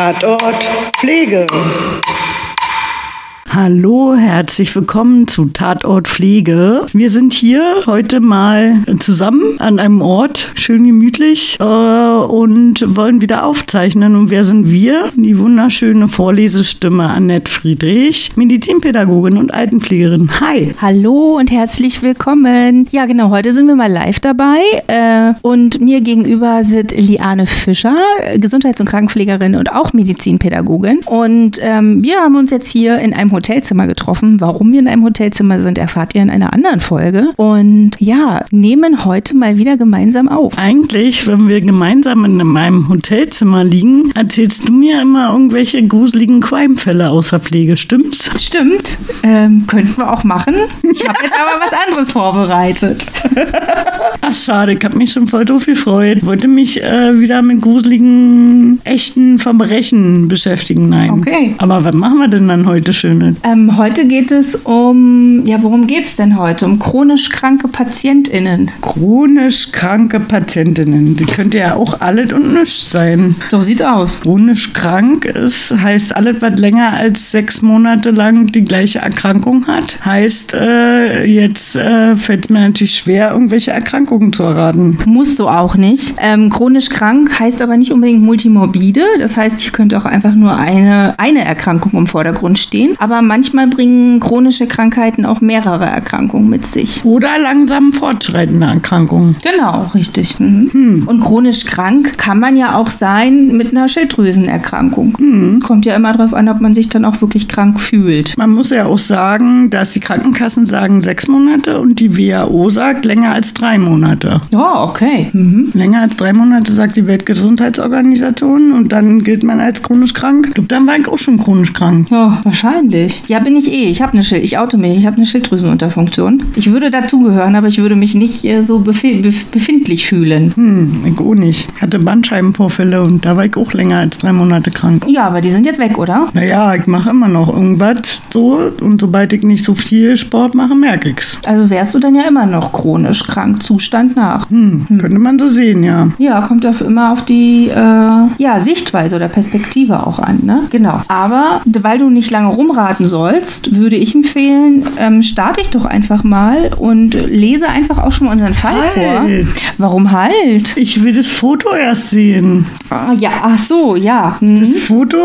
Tatort Pflege. Hallo, herzlich willkommen zu Tatort Pflege. Wir sind hier heute mal zusammen an einem Ort, schön gemütlich, äh, und wollen wieder aufzeichnen. Und wer sind wir? Die wunderschöne Vorlesestimme Annette Friedrich, Medizinpädagogin und Altenpflegerin. Hi. Hallo und herzlich willkommen. Ja, genau, heute sind wir mal live dabei. Äh, und mir gegenüber sitzt Liane Fischer, Gesundheits- und Krankenpflegerin und auch Medizinpädagogin. Und ähm, wir haben uns jetzt hier in einem Hotel Hotelzimmer getroffen. Warum wir in einem Hotelzimmer sind, erfahrt ihr in einer anderen Folge. Und ja, nehmen heute mal wieder gemeinsam auf. Eigentlich, wenn wir gemeinsam in meinem Hotelzimmer liegen, erzählst du mir immer irgendwelche gruseligen Crime-Fälle außer Pflege, stimmt's? Stimmt. Ähm, könnten wir auch machen. Ich habe jetzt aber was anderes vorbereitet. Ach, schade, ich habe mich schon voll doof gefreut. Wollte mich äh, wieder mit gruseligen, echten Verbrechen beschäftigen. Nein. Okay. Aber was machen wir denn dann heute Schönes? Ähm, heute geht es um, ja, worum geht es denn heute? Um chronisch kranke PatientInnen. Chronisch kranke PatientInnen. Die könnte ja auch alles und nichts sein. So sieht's aus. Chronisch krank ist, heißt alles, was länger als sechs Monate lang die gleiche Erkrankung hat. Heißt, äh, jetzt äh, fällt es mir natürlich schwer, irgendwelche Erkrankungen zu erraten. Musst du auch nicht. Ähm, chronisch krank heißt aber nicht unbedingt multimorbide. Das heißt, hier könnte auch einfach nur eine, eine Erkrankung im Vordergrund stehen. Aber manchmal bringen chronische Krankheiten auch mehrere Erkrankungen mit sich. Oder langsam fortschreitende Erkrankungen. Genau, richtig. Mhm. Hm. Und chronisch krank kann man ja auch sein mit einer Schilddrüsenerkrankung. Hm. Kommt ja immer darauf an, ob man sich dann auch wirklich krank fühlt. Man muss ja auch sagen, dass die Krankenkassen sagen sechs Monate und die WHO sagt länger als drei Monate. Ja, okay. Mhm. Länger als drei Monate sagt die Weltgesundheitsorganisation und dann gilt man als chronisch krank. Ich glaube, dann war ich auch schon chronisch krank. Ja, wahrscheinlich ich. Ja, bin ich eh. Ich habe eine Schild, ich auto mich. Ich habe eine Schilddrüsenunterfunktion. Ich würde dazugehören, aber ich würde mich nicht äh, so bef befindlich fühlen. Hm, ich auch nicht. Ich hatte Bandscheibenvorfälle und da war ich auch länger als drei Monate krank. Ja, aber die sind jetzt weg, oder? Naja, ich mache immer noch irgendwas so und sobald ich nicht so viel Sport mache, merke ich's. Also wärst du dann ja immer noch chronisch krank, Zustand nach. Hm, hm. Könnte man so sehen, ja. Ja, kommt ja immer auf die äh, ja, Sichtweise oder Perspektive auch an, ne? Genau. Aber weil du nicht lange rumraten starten sollst, würde ich empfehlen, ähm, starte ich doch einfach mal und lese einfach auch schon mal unseren Fall halt. vor. Warum halt? Ich will das Foto erst sehen. Ah, ja, ach so, ja. Mhm. Das Foto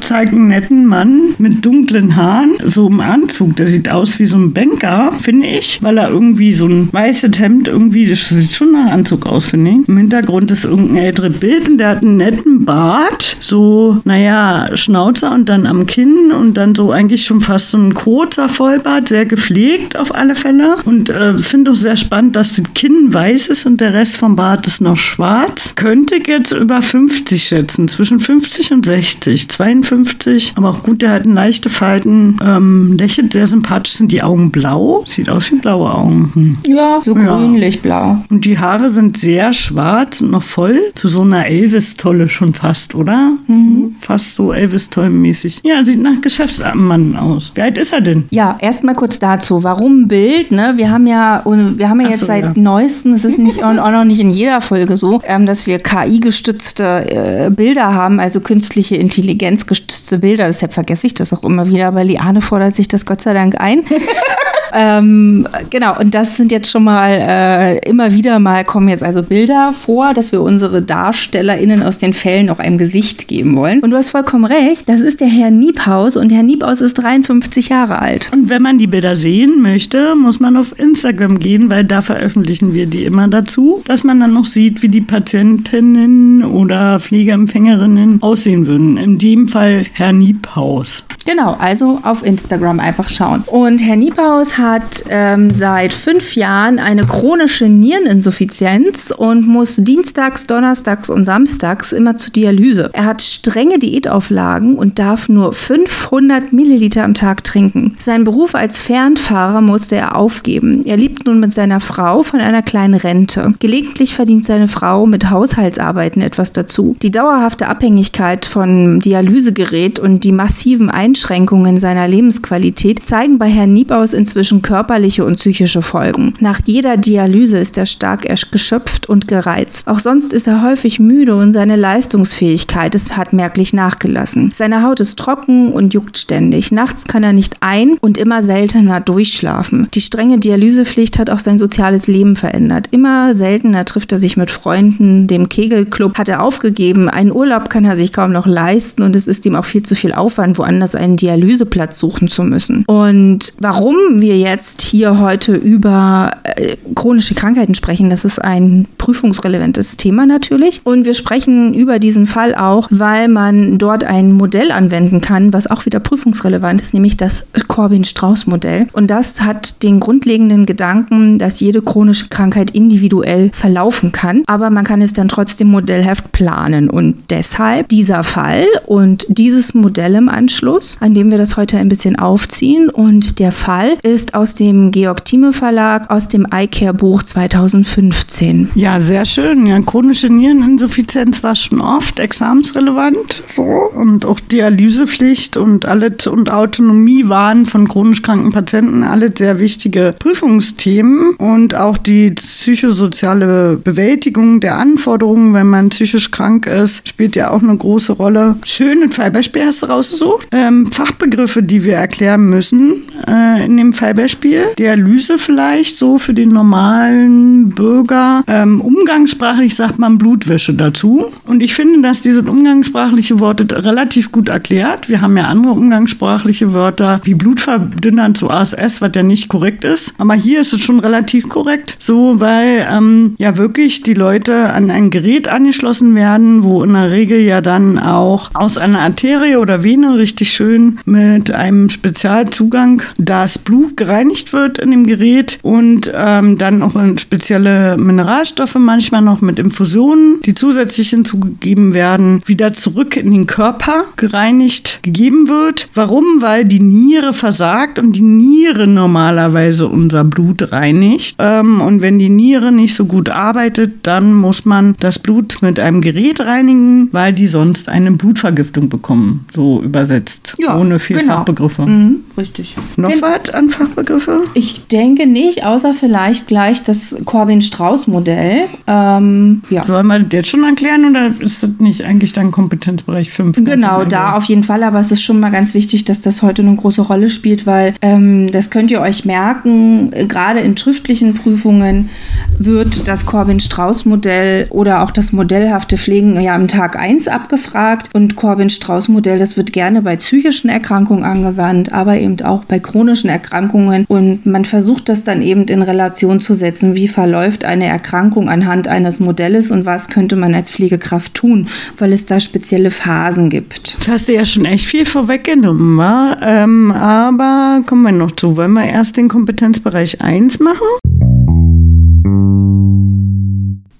zeigt einen netten Mann mit dunklen Haaren, so im Anzug. Der sieht aus wie so ein Banker, finde ich, weil er irgendwie so ein weißes Hemd irgendwie, das sieht schon nach Anzug aus, finde ich. Im Hintergrund ist irgendein älteres Bild und der hat einen netten Bart, so, naja, Schnauzer und dann am Kinn und dann so eigentlich eigentlich schon fast so ein kurzer Vollbart, sehr gepflegt auf alle Fälle. Und äh, finde auch sehr spannend, dass das Kinn weiß ist und der Rest vom Bart ist noch schwarz. Könnte ich jetzt über 50 schätzen, zwischen 50 und 60, 52. Aber auch gut, der hat leichte Falten, ähm, lächelt sehr sympathisch, sind die Augen blau. Sieht aus wie blaue Augen. Hm. Ja, so ja. grünlich-blau. Und die Haare sind sehr schwarz und noch voll. Zu so einer Elvis-Tolle schon fast, oder? Mhm. Fast so Elvis-Toll-mäßig. Ja, sieht nach Geschäftsmann Mann aus. Wie alt ist er denn? Ja, erstmal kurz dazu. Warum Bild? Ne? Wir haben ja, wir haben ja jetzt so, seit ja. neuestem, es ist nicht auch noch nicht in jeder Folge so, ähm, dass wir KI-gestützte äh, Bilder haben, also künstliche Intelligenz gestützte Bilder. Deshalb vergesse ich das auch immer wieder, aber Liane fordert sich das Gott sei Dank ein. ähm, genau, und das sind jetzt schon mal äh, immer wieder mal kommen jetzt also Bilder vor, dass wir unsere DarstellerInnen aus den Fällen auch einem Gesicht geben wollen. Und du hast vollkommen recht, das ist der Herr Niebhaus und Herr Niebhaus ist 53 Jahre alt. Und wenn man die Bilder sehen möchte, muss man auf Instagram gehen, weil da veröffentlichen wir die immer dazu, dass man dann noch sieht, wie die Patientinnen oder Pflegeempfängerinnen aussehen würden. In dem Fall Herr Niebhaus. Genau, also auf Instagram einfach schauen. Und Herr Niebhaus hat ähm, seit fünf Jahren eine chronische Niereninsuffizienz und muss dienstags, donnerstags und samstags immer zur Dialyse. Er hat strenge Diätauflagen und darf nur 500 Milliliter am Tag trinken. Seinen Beruf als Fernfahrer musste er aufgeben. Er lebt nun mit seiner Frau von einer kleinen Rente. Gelegentlich verdient seine Frau mit Haushaltsarbeiten etwas dazu. Die dauerhafte Abhängigkeit von Dialysegerät und die massiven Einschränkungen seiner Lebensqualität zeigen bei Herrn Niebaus inzwischen zwischen körperliche und psychische Folgen. Nach jeder Dialyse ist er stark geschöpft und gereizt. Auch sonst ist er häufig müde und seine Leistungsfähigkeit ist, hat merklich nachgelassen. Seine Haut ist trocken und juckt ständig. Nachts kann er nicht ein- und immer seltener durchschlafen. Die strenge Dialysepflicht hat auch sein soziales Leben verändert. Immer seltener trifft er sich mit Freunden. Dem Kegelclub hat er aufgegeben. Einen Urlaub kann er sich kaum noch leisten und es ist ihm auch viel zu viel Aufwand, woanders einen Dialyseplatz suchen zu müssen. Und warum wir jetzt hier heute über äh, chronische Krankheiten sprechen, das ist ein prüfungsrelevantes Thema natürlich. Und wir sprechen über diesen Fall auch, weil man dort ein Modell anwenden kann, was auch wieder prüfungsrelevant ist, nämlich das Corbin-Strauß-Modell. Und das hat den grundlegenden Gedanken, dass jede chronische Krankheit individuell verlaufen kann, aber man kann es dann trotzdem modellhaft planen. Und deshalb dieser Fall und dieses Modell im Anschluss, an dem wir das heute ein bisschen aufziehen. Und der Fall ist aus dem Georg Thieme Verlag, aus dem iCare Buch 2015. Ja, sehr schön. Ja, chronische Niereninsuffizienz war schon oft examensrelevant. So. Und auch Dialysepflicht und alles und Autonomie waren von chronisch kranken Patienten alle sehr wichtige Prüfungsthemen. Und auch die psychosoziale Bewältigung der Anforderungen, wenn man psychisch krank ist, spielt ja auch eine große Rolle. Schöne Fallbeispiel hast du rausgesucht. Ähm, Fachbegriffe, die wir erklären müssen äh, in dem Fallbeispiel. Dialyse vielleicht so für den normalen Bürger. Ähm, umgangssprachlich sagt man Blutwäsche dazu. Und ich finde, dass diese umgangssprachliche Worte relativ gut erklärt. Wir haben ja andere umgangssprachliche Wörter wie Blutverdünnern zu ASS, was ja nicht korrekt ist. Aber hier ist es schon relativ korrekt. So, weil ähm, ja wirklich die Leute an ein Gerät angeschlossen werden, wo in der Regel ja dann auch aus einer Arterie oder Vene richtig schön mit einem Spezialzugang das Blut gereinigt wird in dem Gerät und ähm, dann auch spezielle Mineralstoffe manchmal noch mit Infusionen, die zusätzlich hinzugegeben werden, wieder zurück in den Körper gereinigt gegeben wird. Warum? Weil die Niere versagt und die Niere normalerweise unser Blut reinigt. Ähm, und wenn die Niere nicht so gut arbeitet, dann muss man das Blut mit einem Gerät reinigen, weil die sonst eine Blutvergiftung bekommen. So übersetzt. Ja, ohne viel genau. Fachbegriffe. Mhm, richtig. Noch was an Fachbegriffe? Ich denke nicht, außer vielleicht gleich das Corbin-Strauß-Modell. Ähm, ja. Sollen wir das jetzt schon erklären oder ist das nicht eigentlich dann Kompetenzbereich 5? Genau, da auf jeden Fall. Aber es ist schon mal ganz wichtig, dass das heute eine große Rolle spielt, weil ähm, das könnt ihr euch merken, gerade in schriftlichen Prüfungen wird das Corbin-Strauß-Modell oder auch das modellhafte Pflegen ja am Tag 1 abgefragt. Und Corbin-Strauß-Modell, das wird gerne bei psychischen Erkrankungen angewandt, aber eben auch bei chronischen Erkrankungen. Und man versucht das dann eben in Relation zu setzen. Wie verläuft eine Erkrankung anhand eines Modells und was könnte man als Pflegekraft tun, weil es da spezielle Phasen gibt. Das hast du ja schon echt viel vorweggenommen? Ähm, aber kommen wir noch zu. Wollen wir erst den Kompetenzbereich 1 machen?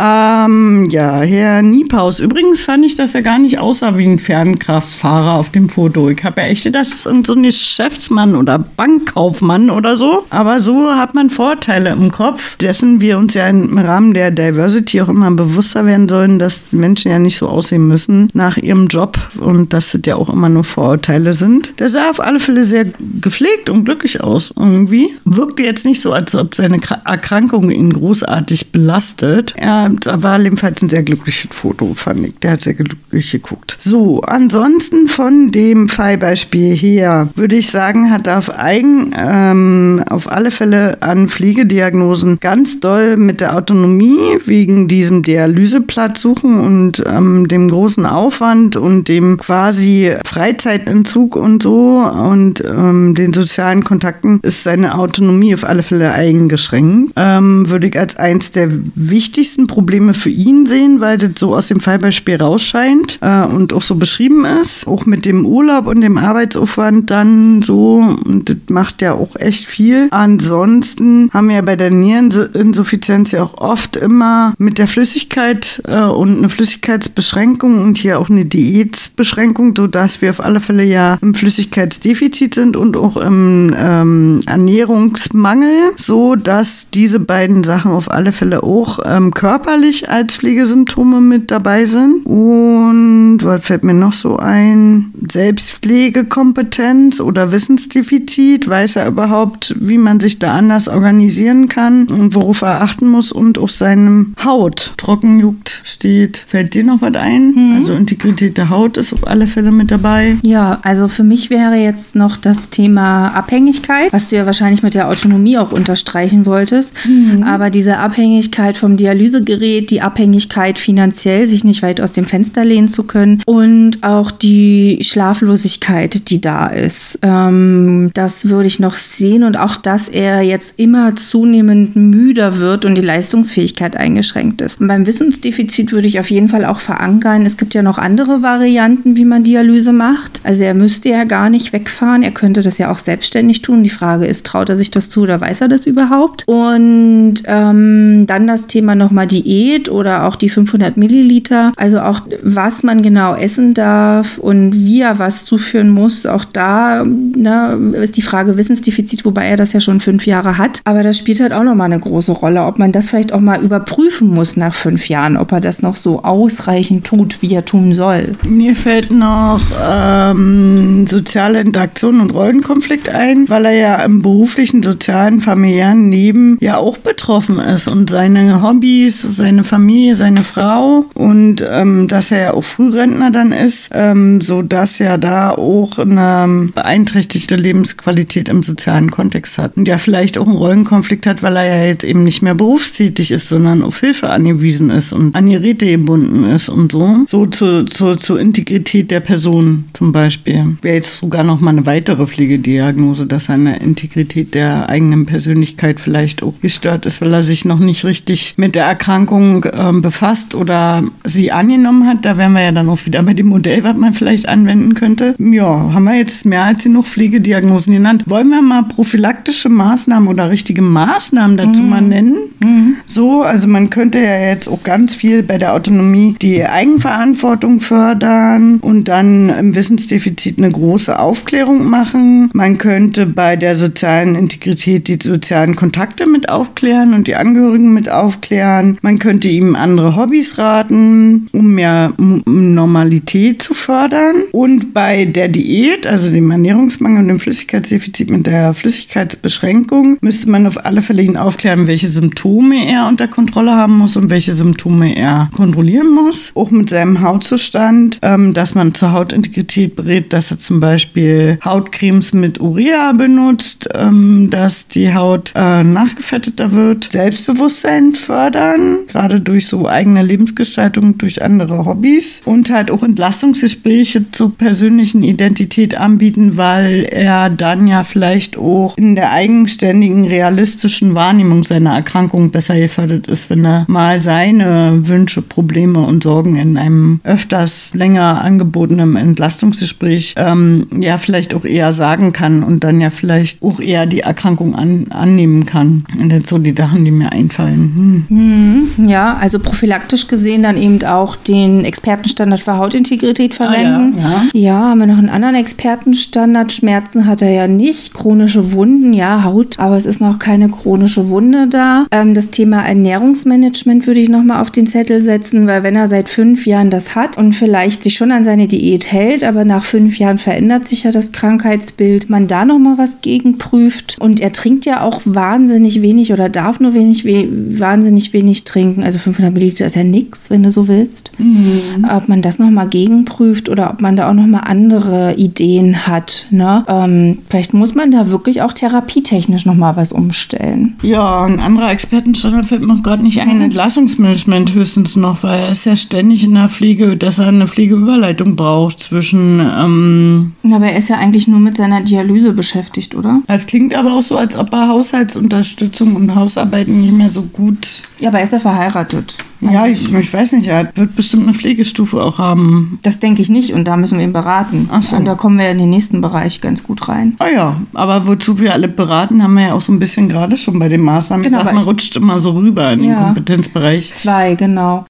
Ähm, ja, Herr Niepaus. Übrigens fand ich, dass er gar nicht aussah wie ein Fernkraftfahrer auf dem Foto. Ich habe ja echt gedacht, das ist so ein Geschäftsmann oder Bankkaufmann oder so. Aber so hat man Vorteile im Kopf, dessen wir uns ja im Rahmen der Diversity auch immer bewusster werden sollen, dass Menschen ja nicht so aussehen müssen nach ihrem Job und dass das ja auch immer nur Vorurteile sind. Der sah auf alle Fälle sehr gepflegt und glücklich aus irgendwie. Wirkte jetzt nicht so, als ob seine Erkrankung ihn großartig belastet. Er da war jedenfalls ein sehr glückliches Foto, fand ich. Der hat sehr glücklich geguckt. So, ansonsten von dem Fallbeispiel her würde ich sagen, hat auf eigen, ähm, auf alle Fälle an Pflegediagnosen ganz doll mit der Autonomie wegen diesem Dialyseplatz suchen und ähm, dem großen Aufwand und dem quasi Freizeitentzug und so und ähm, den sozialen Kontakten ist seine Autonomie auf alle Fälle eingeschränkt. Ähm, würde ich als eins der wichtigsten Probleme Probleme für ihn sehen, weil das so aus dem Fallbeispiel rausscheint äh, und auch so beschrieben ist. Auch mit dem Urlaub und dem Arbeitsaufwand dann so. Und das macht ja auch echt viel. Ansonsten haben wir ja bei der Niereninsuffizienz ja auch oft immer mit der Flüssigkeit äh, und eine Flüssigkeitsbeschränkung und hier auch eine Diätbeschränkung, sodass wir auf alle Fälle ja im Flüssigkeitsdefizit sind und auch im ähm, Ernährungsmangel, so dass diese beiden Sachen auf alle Fälle auch ähm, Körper körperlich als Pflegesymptome mit dabei sind. Und was fällt mir noch so ein? Selbstpflegekompetenz oder Wissensdefizit. Weiß er überhaupt, wie man sich da anders organisieren kann und worauf er achten muss und auch seinem Haut. Trockenjuckt steht. Fällt dir noch was ein? Mhm. Also Integrität der Haut ist auf alle Fälle mit dabei. Ja, also für mich wäre jetzt noch das Thema Abhängigkeit, was du ja wahrscheinlich mit der Autonomie auch unterstreichen wolltest. Mhm. Aber diese Abhängigkeit vom Dialysegerät, die Abhängigkeit finanziell, sich nicht weit aus dem Fenster lehnen zu können und auch die Schlaflosigkeit, die da ist. Ähm, das würde ich noch sehen und auch, dass er jetzt immer zunehmend müder wird und die Leistungsfähigkeit eingeschränkt ist. Und beim Wissensdefizit würde ich auf jeden Fall auch verankern, es gibt ja noch andere Varianten, wie man Dialyse macht. Also er müsste ja gar nicht wegfahren, er könnte das ja auch selbstständig tun. Die Frage ist, traut er sich das zu oder weiß er das überhaupt? Und ähm, dann das Thema nochmal Diät oder auch die 500 Milliliter. Also auch, was man genau essen darf und wie er was zuführen muss. Auch da na, ist die Frage Wissensdefizit, wobei er das ja schon fünf Jahre hat. Aber das spielt halt auch nochmal eine große Rolle, ob man das vielleicht auch mal überprüfen muss nach fünf Jahren, ob er das noch so ausreichend tut, wie er tun soll. Mir fällt noch ähm, soziale Interaktion und Rollenkonflikt ein, weil er ja im beruflichen, sozialen, familiären Leben ja auch betroffen ist und seine Hobbys, seine Familie, seine Frau und ähm, dass er ja auch Frührentner dann ist, ähm, so dass er da auch eine beeinträchtigte Lebensqualität im sozialen Kontext hat und ja vielleicht auch einen Rollenkonflikt hat, weil er ja jetzt eben nicht mehr berufstätig ist, sondern auf Hilfe angewiesen ist und an Geräte gebunden ist und so. So zur, zur, zur Integrität der Person zum Beispiel. Wäre jetzt sogar noch mal eine weitere Pflegediagnose, dass seine Integrität der eigenen Persönlichkeit vielleicht auch gestört ist, weil er sich noch nicht richtig mit der Erkrankung äh, befasst oder sie angenommen hat. Da wären wir ja dann auch wieder bei dem Modell, was man vielleicht anwenden könnte. Ja, haben wir jetzt mehr als genug Pflegediagnosen genannt. Wollen wir mal prophylaktische Maßnahmen oder richtige Maßnahmen dazu mhm. mal nennen? Mhm. So, also man könnte ja jetzt auch ganz viel bei der Autonomie die Eigenverantwortung fördern und dann im Wissensdefizit eine große Aufklärung machen. Man könnte bei der sozialen Integrität die sozialen Kontakte mit aufklären und die Angehörigen mit aufklären. Man könnte ihm andere Hobbys raten, um mehr Normalität zu fördern. Und bei der Diät, also dem Ernährungsmangel und dem Flüssigkeitsdefizit mit der Flüssigkeitsbeschränkung, müsste man auf alle Fälle ihn aufklären, welche Symptome er unter Kontrolle haben muss und welche Symptome er kontrollieren muss. Auch mit seinem Hautzustand, ähm, dass man zur Hautintegrität berät, dass er zum Beispiel Hautcremes mit Urea benutzt, ähm, dass die Haut äh, nachgefetteter wird. Selbstbewusstsein fördern, gerade durch so eigene Lebensgestaltung, durch andere Hobbys und halt auch Entlastungsgespräche zur persönlichen Identität anbieten, weil er dann ja vielleicht auch in der eigenständigen, realistischen Wahrnehmung seiner Erkrankung besser gefördert ist, wenn er mal seine Wünsche, Probleme und Sorgen in einem öfters länger angebotenen Entlastungsgespräch ähm, ja vielleicht auch eher sagen kann und dann ja vielleicht auch eher die Erkrankung an, annehmen kann. Und das so die Sachen, die mir einfallen. Hm. Hm, ja, also prophylaktisch gesehen dann eben auch den Expertenstandard für Hautintegrität verwenden. Ah, ja, ja. ja, haben wir noch einen anderen Expertenstandard. Schmerzen hat er ja nicht. Chronische Wunden, ja, Haut, aber es ist noch keine chronische Wunde da. Ähm, das Thema Ernährungsmanagement würde ich nochmal auf den Zettel setzen, weil wenn er seit fünf Jahren das hat und vielleicht sich schon an seine Diät hält, aber nach fünf Jahren verändert sich ja das Krankheitsbild, man da nochmal was gegenprüft. Und er trinkt ja auch wahnsinnig wenig oder darf nur wenig, we wahnsinnig wenig trinken. Also 500 Milliliter ist ja nichts, wenn du so willst. Mhm. Ob man das nochmal gegenprüft oder ob man da auch nochmal andere Ideen hat. Ne? Ähm, vielleicht muss man da wirklich auch therapietechnisch nochmal was umstellen. Ja, ein anderer Expertenstandard fällt mir gerade nicht ein. Mhm. Entlassungsmanagement höchstens noch, weil er ist ja ständig in der Pflege, dass er eine Pflegeüberleitung braucht zwischen. Ähm aber er ist ja eigentlich nur mit seiner Dialyse beschäftigt, oder? Es klingt aber auch so, als ob er Haushaltsunterstützung und Hausarbeiten nicht mehr so gut. Ja, aber er ist ja verheiratet. Ja, ich, ich, weiß nicht, er wird bestimmt eine Pflegestufe auch haben. Das denke ich nicht und da müssen wir ihn beraten. Ach so. Und da kommen wir in den nächsten Bereich ganz gut rein. Ah ja, aber wozu wir alle beraten, haben wir ja auch so ein bisschen gerade schon bei den Maßnahmen genau, gesagt, man rutscht immer so rüber in ja, den Kompetenzbereich. Zwei, genau.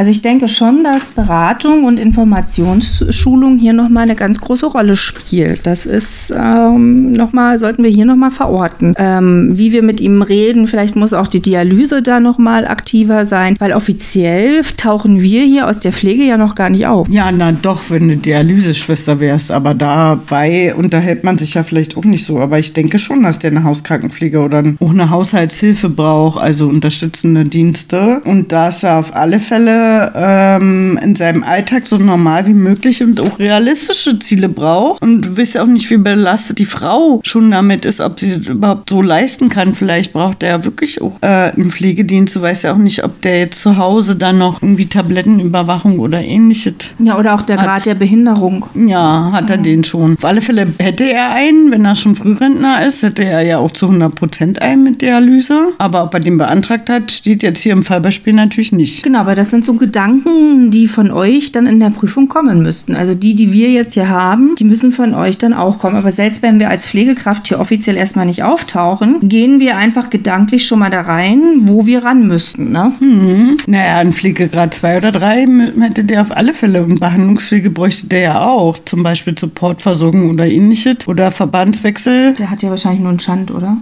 Also ich denke schon, dass Beratung und Informationsschulung hier nochmal eine ganz große Rolle spielt. Das ist ähm, nochmal, sollten wir hier nochmal verorten. Ähm, wie wir mit ihm reden, vielleicht muss auch die Dialyse da nochmal aktiver sein, weil offiziell tauchen wir hier aus der Pflege ja noch gar nicht auf. Ja, na doch, wenn du Dialyseschwester wärst, aber dabei unterhält man sich ja vielleicht auch nicht so. Aber ich denke schon, dass der eine Hauskrankenpflege oder auch eine Haushaltshilfe braucht, also unterstützende Dienste. Und dass er auf alle Fälle ähm, in seinem Alltag so normal wie möglich und auch realistische Ziele braucht. Und du weißt ja auch nicht, wie belastet die Frau schon damit ist, ob sie das überhaupt so leisten kann. Vielleicht braucht er ja wirklich auch äh, einen Pflegedienst. Du weißt ja auch nicht, ob der jetzt zu Hause dann noch irgendwie Tablettenüberwachung oder ähnliches. Ja, oder auch der Grad der Behinderung. Ja, hat er mhm. den schon. Auf alle Fälle hätte er einen, wenn er schon Frührentner ist, hätte er ja auch zu 100 Prozent einen mit Dialyse. Aber ob er den beantragt hat, steht jetzt hier im Fallbeispiel natürlich nicht. Genau, aber das sind so Gedanken, die von euch dann in der Prüfung kommen müssten. Also die, die wir jetzt hier haben, die müssen von euch dann auch kommen. Aber selbst wenn wir als Pflegekraft hier offiziell erstmal nicht auftauchen, gehen wir einfach gedanklich schon mal da rein, wo wir ran müssten. Ne? Mhm. Naja, ein Pflegegrad 2 oder 3 hätte der auf alle Fälle. Und Behandlungspflege bräuchte der ja auch. Zum Beispiel Supportversorgung oder ähnliches. Oder Verbandswechsel. Der hat ja wahrscheinlich nur einen Schand, oder?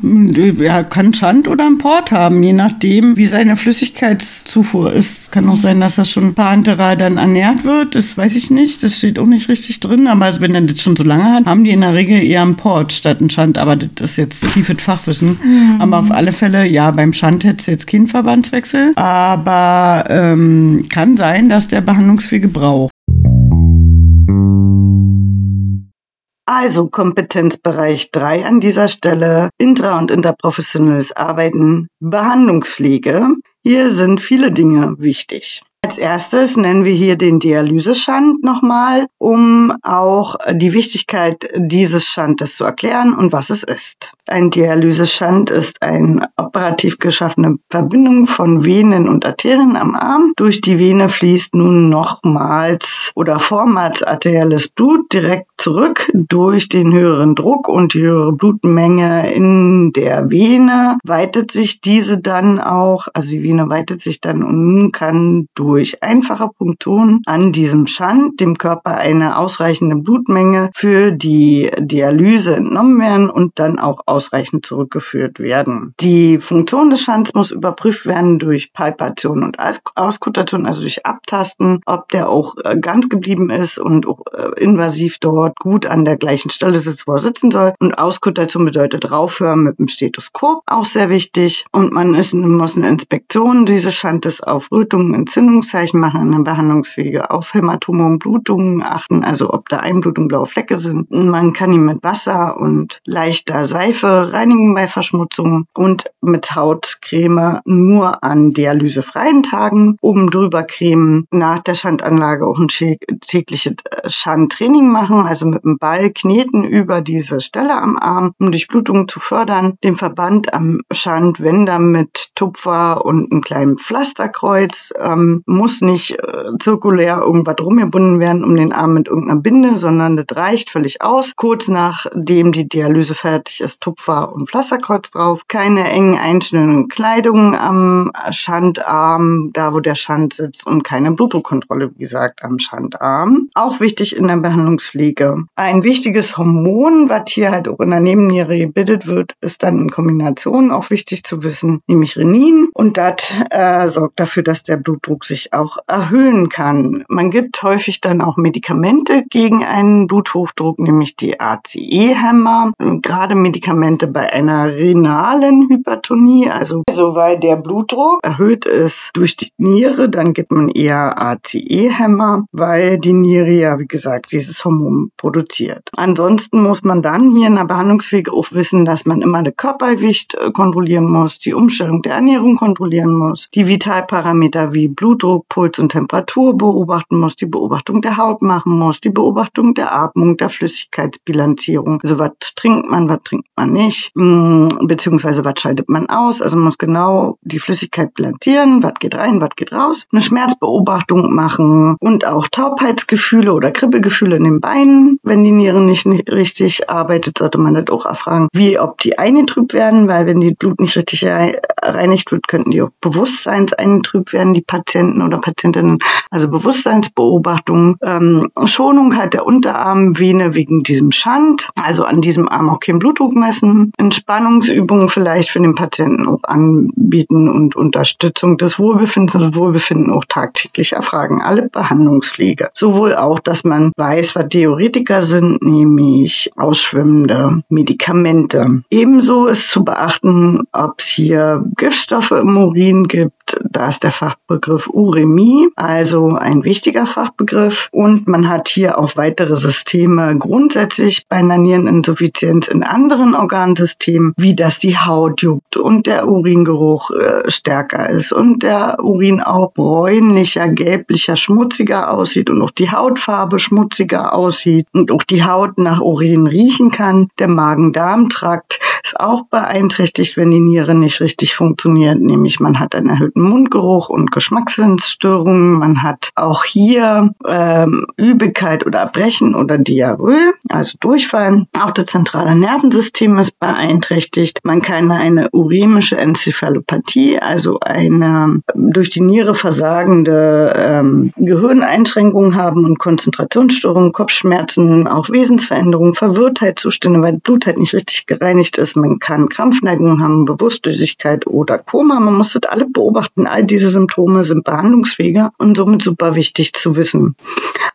Er kann Schand oder einen Port haben, je nachdem, wie seine Flüssigkeitszufuhr ist. Kann auch sein, dass das schon Parenteral dann ernährt wird. Das weiß ich nicht. Das steht auch nicht richtig drin. Aber wenn er das schon so lange hat, haben die in der Regel eher einen Port statt einen Schand. Aber das ist jetzt tiefes Fachwissen. Mhm. Aber auf alle Fälle, ja, beim Schand hätte es jetzt keinen Verbandswechsel. Aber ähm, kann sein, dass der behandlungsfähige braucht. Also Kompetenzbereich 3 an dieser Stelle, intra- und interprofessionelles Arbeiten, Behandlungspflege. Hier sind viele Dinge wichtig. Als erstes nennen wir hier den Dialyseschand nochmal, um auch die Wichtigkeit dieses Schandes zu erklären und was es ist. Ein Dialyseschand ist eine operativ geschaffene Verbindung von Venen und Arterien am Arm. Durch die Vene fließt nun nochmals oder vormals arterielles Blut direkt zurück durch den höheren Druck und die höhere Blutmenge in der Vene weitet sich diese dann auch, also die Vene weitet sich dann und kann durch durch einfache Punktion an diesem Schand dem Körper eine ausreichende Blutmenge für die Dialyse entnommen werden und dann auch ausreichend zurückgeführt werden. Die Funktion des Schands muss überprüft werden durch Palpation und Auskutation, also durch Abtasten, ob der auch äh, ganz geblieben ist und auch äh, invasiv dort gut an der gleichen Stelle sitzt, wo er sitzen soll. Und Auskutation bedeutet raufhören mit dem Stethoskop, auch sehr wichtig. Und man ist, muss eine Inspektion dieses Schandes auf Rötungen, Entzündungen Entzündungszeichen machen in der Behandlungswege, auf Hämatome und Blutungen achten, also ob da Einblutung, blaue Flecke sind. Man kann ihn mit Wasser und leichter Seife reinigen bei Verschmutzung und mit Hautcreme nur an dialysefreien Tagen oben drüber cremen. Nach der Schandanlage auch ein tägliches äh, Schandtraining machen, also mit dem Ball kneten über diese Stelle am Arm, um Durchblutung zu fördern. Den Verband am Schand, mit Tupfer und einem kleinen Pflasterkreuz ähm, muss nicht äh, zirkulär irgendwas rumgebunden werden um den Arm mit irgendeiner Binde, sondern das reicht völlig aus. Kurz nachdem die Dialyse fertig ist, Tupfer und Pflasterkreuz drauf. Keine engen einschnürenden Kleidung am Schandarm, da wo der Schand sitzt und keine Blutdruckkontrolle, wie gesagt, am Schandarm. Auch wichtig in der Behandlungspflege. Ein wichtiges Hormon, was hier halt auch in der Nebenniere gebildet wird, ist dann in Kombination auch wichtig zu wissen, nämlich Renin. Und das äh, sorgt dafür, dass der Blutdruck sich sich auch erhöhen kann. Man gibt häufig dann auch Medikamente gegen einen Bluthochdruck, nämlich die ACE-Hämmer. Gerade Medikamente bei einer renalen Hypertonie, also soweit der Blutdruck erhöht ist durch die Niere, dann gibt man eher ACE-Hämmer, weil die Niere ja, wie gesagt, dieses Hormon produziert. Ansonsten muss man dann hier in der Behandlungswege auch wissen, dass man immer das Körpergewicht äh, kontrollieren muss, die Umstellung der Ernährung kontrollieren muss, die Vitalparameter wie Blutdruck, Blutdruck, Puls und Temperatur beobachten muss, die Beobachtung der Haut machen muss, die Beobachtung der Atmung, der Flüssigkeitsbilanzierung. Also was trinkt man, was trinkt man nicht, mm, beziehungsweise was scheidet man aus. Also man muss genau die Flüssigkeit bilanzieren, was geht rein, was geht raus. Eine Schmerzbeobachtung machen und auch Taubheitsgefühle oder Kribbegefühle in den Beinen. Wenn die Niere nicht richtig arbeitet, sollte man das auch erfragen, wie ob die eingetrübt werden, weil wenn die Blut nicht richtig reinigt wird, könnten die auch bewusstseins eingetrübt werden, die Patienten Patienten oder Patientinnen, also Bewusstseinsbeobachtung. Ähm, Schonung hat der Unterarmvene wegen diesem Schand, also an diesem Arm auch kein Blutdruck messen. Entspannungsübungen vielleicht für den Patienten auch anbieten und Unterstützung des Wohlbefindens und Wohlbefinden auch tagtäglich erfragen. Alle Behandlungspflege. Sowohl auch, dass man weiß, was Diuretika sind, nämlich ausschwimmende Medikamente. Ebenso ist zu beachten, ob es hier Giftstoffe im Urin gibt. Da ist der Fachbegriff Uremie, also ein wichtiger Fachbegriff. Und man hat hier auch weitere Systeme grundsätzlich bei einer Niereninsuffizienz in anderen Organsystemen, wie dass die Haut juckt und der Uringeruch äh, stärker ist und der Urin auch bräunlicher, gelblicher, schmutziger aussieht und auch die Hautfarbe schmutziger aussieht und auch die Haut nach Urin riechen kann. Der Magen-Darm-Trakt ist auch beeinträchtigt, wenn die Niere nicht richtig funktioniert, nämlich man hat einen erhöhten Mundgeruch und Geschmackssinnsstörungen. Man hat auch hier ähm, Übelkeit oder Erbrechen oder Diarrhoe, also Durchfall. Auch das zentrale Nervensystem ist beeinträchtigt. Man kann eine uremische Enzephalopathie, also eine durch die Niere versagende ähm, Gehirneinschränkung haben und Konzentrationsstörungen, Kopfschmerzen, auch Wesensveränderungen, Verwirrtheitszustände, weil Blut halt nicht richtig gereinigt ist. Man kann Krampfneigungen haben, Bewusstlosigkeit oder Koma. Man muss das alle beobachten. All diese Symptome sind behandlungsfähiger und somit super wichtig zu wissen.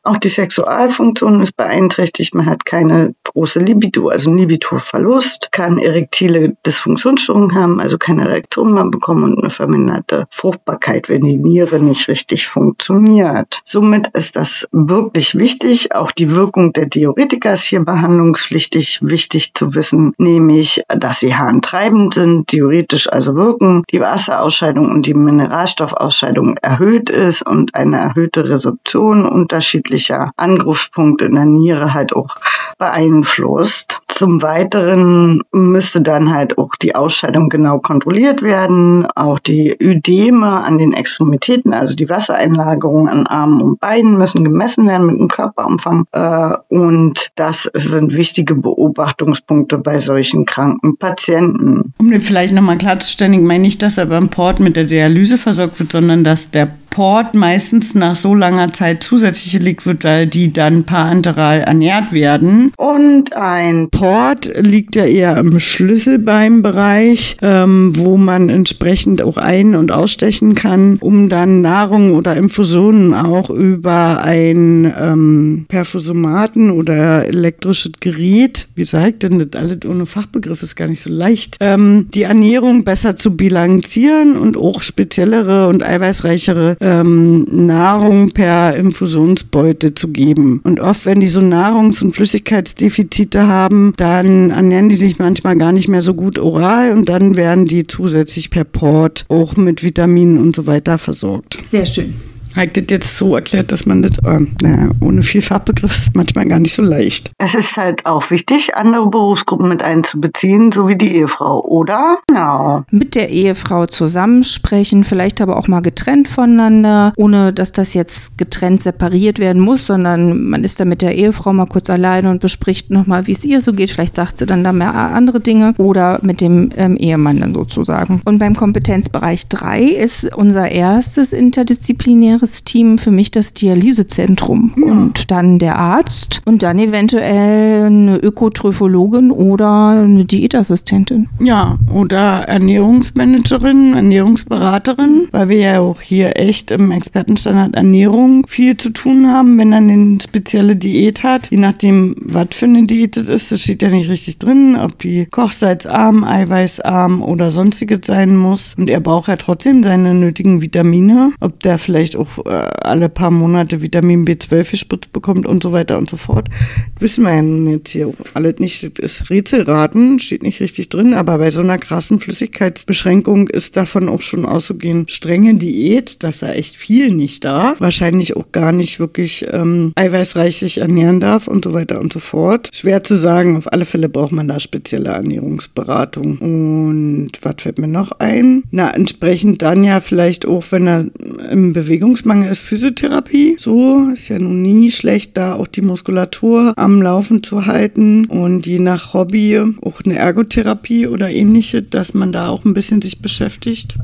Auch die Sexualfunktion ist beeinträchtigt. Man hat keine große Libido, also Libido-Verlust, kann erektile Dysfunktionsstörungen haben, also keine Erektion mehr bekommen und eine verminderte Fruchtbarkeit, wenn die Niere nicht richtig funktioniert. Somit ist das wirklich wichtig. Auch die Wirkung der Diuretika ist hier behandlungspflichtig, wichtig zu wissen, nämlich, dass sie harntreibend sind, diuretisch also wirken, die Wasserausscheidung und die Mineralstoffausscheidung erhöht ist und eine erhöhte Resorption unterschiedlicher Angriffspunkte in der Niere halt auch beeinflusst. Zum Weiteren müsste dann halt auch die Ausscheidung genau kontrolliert werden, auch die Ödeme an den Extremitäten, also die Wassereinlagerungen an Armen und Beinen müssen gemessen werden mit dem Körperumfang äh, und das sind wichtige Beobachtungspunkte bei solchen kranken Patienten. Um den vielleicht nochmal klarzustellen, ich meine nicht, dass er beim Port mit der Dialyse versorgt wird, sondern dass der Port meistens nach so langer Zeit zusätzlich gelegt wird, weil die dann parenteral ernährt werden. Und ein Port liegt ja eher im Schlüsselbeinbereich, ähm, wo man entsprechend auch ein- und ausstechen kann, um dann Nahrung oder Infusionen auch über ein ähm, Perfusomaten oder elektrisches Gerät, wie sagt denn das alles ohne Fachbegriff ist gar nicht so leicht, ähm, die Ernährung besser zu bilanzieren und auch speziellere und eiweißreichere ähm, Nahrung per Infusionsbeute zu geben. Und oft, wenn die so Nahrungs- und Flüssigkeitsdefizite haben, dann ernähren die sich manchmal gar nicht mehr so gut oral und dann werden die zusätzlich per Port auch mit Vitaminen und so weiter versorgt. Sehr schön. Habe das jetzt so erklärt, dass man das, äh, naja, ohne viel Fachbegriff ist manchmal gar nicht so leicht. Es ist halt auch wichtig, andere Berufsgruppen mit einzubeziehen, so wie die Ehefrau, oder? Genau. Mit der Ehefrau zusammensprechen, vielleicht aber auch mal getrennt voneinander, ohne dass das jetzt getrennt separiert werden muss, sondern man ist da mit der Ehefrau mal kurz alleine und bespricht nochmal, wie es ihr so geht. Vielleicht sagt sie dann da mehr andere Dinge oder mit dem ähm, Ehemann dann sozusagen. Und beim Kompetenzbereich 3 ist unser erstes interdisziplinäres Team für mich das Dialysezentrum ja. und dann der Arzt und dann eventuell eine Ökotrophologin oder eine Diätassistentin. Ja, oder Ernährungsmanagerin, Ernährungsberaterin, weil wir ja auch hier echt im Expertenstandard Ernährung viel zu tun haben, wenn er eine spezielle Diät hat. Je nachdem, was für eine Diät es ist, das steht ja nicht richtig drin, ob die kochsalzarm, eiweißarm oder sonstiges sein muss. Und er braucht ja trotzdem seine nötigen Vitamine. Ob der vielleicht auch äh, alle paar Monate Vitamin B12 gespritzt bekommt und so weiter und so fort. Das wissen wir ja jetzt hier alles nicht. Das ist Rätselraten, steht nicht richtig drin, aber bei so einer krassen Flüssigkeitsbeschränkung ist davon auch schon auszugehen, strenge Diät, dass er echt viel nicht darf, wahrscheinlich auch gar nicht wirklich ähm, eiweißreich sich ernähren darf und so weiter und so fort. Schwer zu sagen, auf alle Fälle braucht man da spezielle Ernährungsberatung. Und was fällt mir noch ein? Na, entsprechend dann ja vielleicht auch, wenn er im Bewegungs Bewegungsmangel ist Physiotherapie. So ist ja nun nie schlecht, da auch die Muskulatur am Laufen zu halten und je nach Hobby auch eine Ergotherapie oder ähnliche, dass man da auch ein bisschen sich beschäftigt.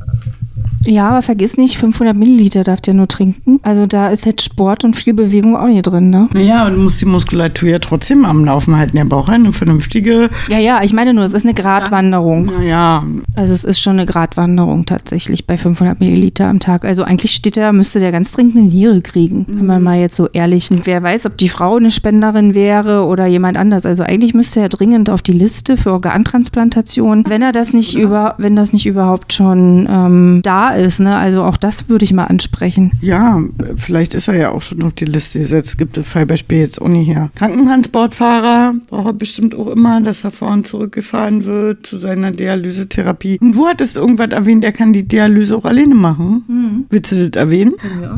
Ja, aber vergiss nicht, 500 Milliliter darf der nur trinken. Also da ist jetzt Sport und viel Bewegung auch hier drin, ne? Naja, du musst die Muskulatur ja trotzdem am Laufen halten. Der braucht eine vernünftige. Ja, ja, ich meine nur, es ist eine Gratwanderung. Naja. Also es ist schon eine Gratwanderung tatsächlich bei 500 Milliliter am Tag. Also eigentlich steht der, müsste der ganz dringend eine Niere kriegen, mhm. wenn man mal jetzt so ehrlich. Und wer weiß, ob die Frau eine Spenderin wäre oder jemand anders. Also eigentlich müsste er dringend auf die Liste für Organtransplantation, wenn er das nicht über, wenn das nicht überhaupt schon ähm, da ist. Ne? Also auch das würde ich mal ansprechen. Ja, vielleicht ist er ja auch schon auf die Liste gesetzt. Es gibt das Fallbeispiel jetzt auch nicht her. Krankenhausbordfahrer braucht er bestimmt auch immer, dass er vor und zurückgefahren wird zu seiner Dialysetherapie. Und wo hattest du irgendwas erwähnt, er kann die Dialyse auch alleine machen? Mhm. Willst du das erwähnen? Ja.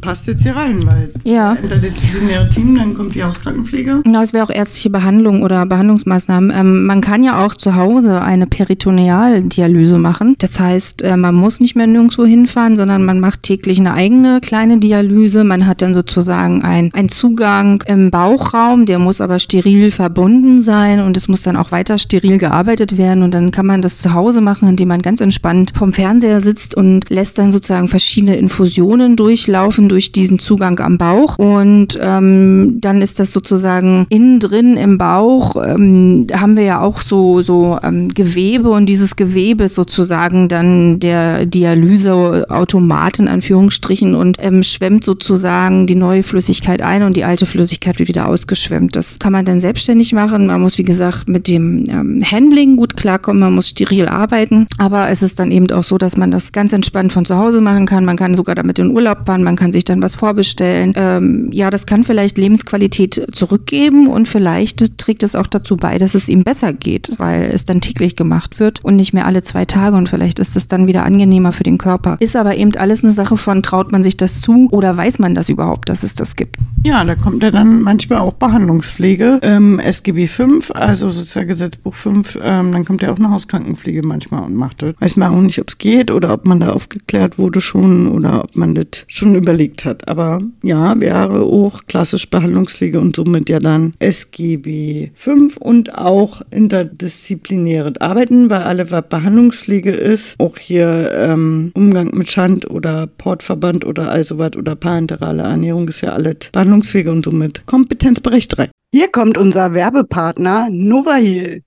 Passt jetzt hier rein, weil ja. interdisziplinäre Team, dann kommt die Hauskrankenpflege. Genau, es wäre auch ärztliche Behandlung oder Behandlungsmaßnahmen. Ähm, man kann ja auch zu Hause eine Peritonealdialyse machen. Das heißt, äh, man muss nicht mehr nirgendwo hinfahren, sondern man macht täglich eine eigene kleine Dialyse. Man hat dann sozusagen einen Zugang im Bauchraum, der muss aber steril verbunden sein und es muss dann auch weiter steril gearbeitet werden und dann kann man das zu Hause machen, indem man ganz entspannt vom Fernseher sitzt und lässt dann sozusagen verschiedene Infusionen durchlaufen durch diesen Zugang am Bauch und ähm, dann ist das sozusagen innen drin im Bauch ähm, haben wir ja auch so so ähm, Gewebe und dieses Gewebe ist sozusagen dann der Dialyseautomat in Anführungsstrichen und ähm, schwemmt sozusagen die neue Flüssigkeit ein und die alte Flüssigkeit wird wieder ausgeschwemmt. Das kann man dann selbstständig machen. Man muss, wie gesagt, mit dem ähm, Handling gut klarkommen, man muss steril arbeiten. Aber es ist dann eben auch so, dass man das ganz entspannt von zu Hause machen kann. Man kann sogar damit in Urlaub fahren, man kann sich dann was vorbestellen. Ähm, ja, das kann vielleicht Lebensqualität zurückgeben und vielleicht trägt es auch dazu bei, dass es ihm besser geht, weil es dann täglich gemacht wird und nicht mehr alle zwei Tage und vielleicht ist es dann wieder angenehmer für den Körper. Ist aber eben alles eine Sache von, traut man sich das zu oder weiß man das überhaupt, dass es das gibt? Ja, da kommt ja dann manchmal auch Behandlungspflege. Ähm, SGB 5, also Sozialgesetzbuch 5, ähm, dann kommt ja auch eine Hauskrankenpflege manchmal und macht das. Weiß man auch nicht, ob es geht oder ob man da aufgeklärt wurde schon oder ob man das schon überlegt hat. Aber ja, wäre auch klassisch Behandlungspflege und somit ja dann SGB 5 und auch interdisziplinäres Arbeiten, weil alle, was Behandlungspflege ist, auch hier ähm, Umgang mit Schand oder Portverband oder all sowas oder parenterale Ernährung ist ja alles Behandlungswege und somit Kompetenzbereich 3. Hier kommt unser Werbepartner Novahil.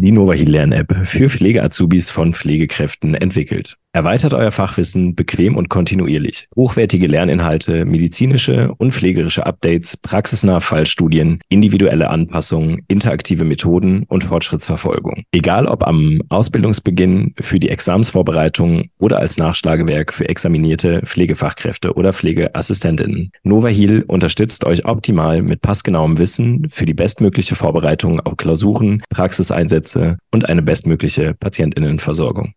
Die Novahil Lern-App für Pflegeazubis von Pflegekräften entwickelt. Erweitert euer Fachwissen bequem und kontinuierlich. Hochwertige Lerninhalte, medizinische und pflegerische Updates, praxisnahe Fallstudien, individuelle Anpassungen, interaktive Methoden und Fortschrittsverfolgung. Egal ob am Ausbildungsbeginn, für die Examsvorbereitung oder als Nachschlagewerk für examinierte Pflegefachkräfte oder Pflegeassistentinnen. Novahil unterstützt euch optimal mit passgenauem Wissen für die bestmögliche Vorbereitung auf Klausuren, Praxiseinsätze und eine bestmögliche Patientinnenversorgung.